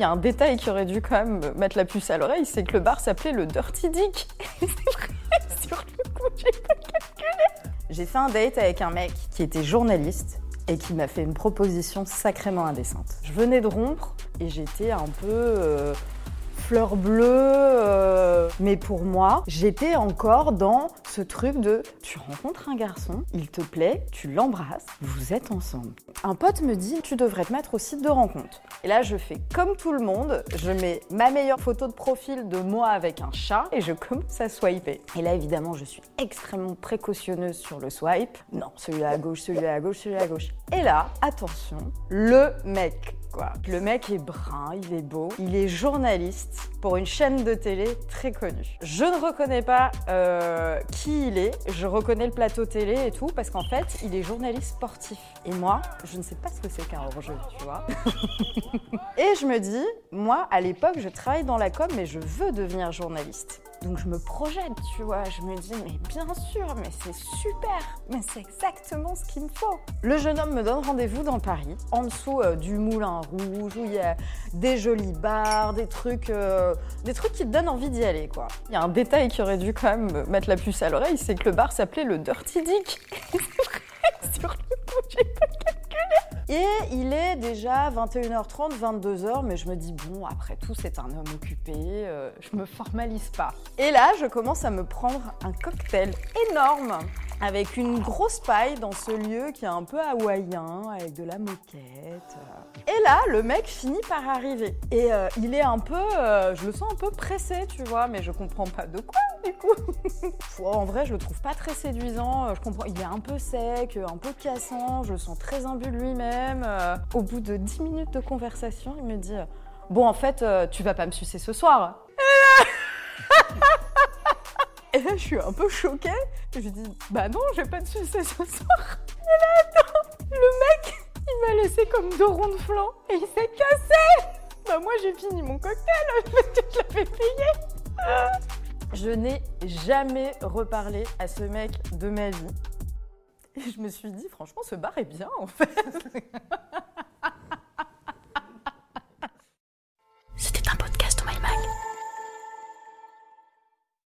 Il y a un détail qui aurait dû quand même mettre la puce à l'oreille, c'est que le bar s'appelait le Dirty Dick. c'est vrai, sur le coup, j'ai pas calculé. J'ai fait un date avec un mec qui était journaliste et qui m'a fait une proposition sacrément indécente. Je venais de rompre et j'étais un peu euh, fleur bleue, euh, mais pour moi, j'étais encore dans ce truc de tu rencontres un garçon, il te plaît, tu l'embrasses, vous êtes ensemble. Un pote me dit tu devrais te mettre au site de rencontre. Et là, je fais comme tout le monde, je mets ma meilleure photo de profil de moi avec un chat et je commence à swiper. Et là, évidemment, je suis extrêmement précautionneuse sur le swipe. Non, celui-là à gauche, celui-là à gauche, celui-là à gauche. Et là, attention, le mec Quoi. Le mec est brun, il est beau, il est journaliste pour une chaîne de télé très connue. Je ne reconnais pas euh, qui il est, je reconnais le plateau télé et tout, parce qu'en fait, il est journaliste sportif. Et moi, je ne sais pas ce que c'est qu'un hors-jeu, tu vois. et je me dis, moi, à l'époque, je travaille dans la com, mais je veux devenir journaliste. Donc je me projette, tu vois, je me dis mais bien sûr, mais c'est super, mais c'est exactement ce qu'il me faut. Le jeune homme me donne rendez-vous dans Paris, en dessous euh, du Moulin Rouge, où il y a des jolis bars, des trucs, euh, des trucs qui te donnent envie d'y aller, quoi. Il y a un détail qui aurait dû quand même mettre la puce à l'oreille, c'est que le bar s'appelait le Dirty Dick. sur le coup, et il est déjà 21h30, 22h, mais je me dis, bon, après tout, c'est un homme occupé, euh, je me formalise pas. Et là, je commence à me prendre un cocktail énorme avec une grosse paille dans ce lieu qui est un peu hawaïen, avec de la moquette. Et là, le mec finit par arriver. Et euh, il est un peu, euh, je le sens un peu pressé, tu vois, mais je comprends pas de quoi, du coup. en vrai, je le trouve pas très séduisant. Euh, je comprends, il est un peu sec, un peu cassant, je le sens très imbu de lui-même. Au bout de 10 minutes de conversation, il me dit Bon, en fait, tu vas pas me sucer ce soir. Et là, je suis un peu choquée. Je dis, bah non, je vais pas te sucer ce soir. Et là, attends, le mec, il m'a laissé comme deux ronds de flanc et il s'est cassé. Bah moi, j'ai fini mon cocktail, je l'avais payé. Je n'ai jamais reparlé à ce mec de ma vie. Et je me suis dit, franchement, ce bar est bien, en fait.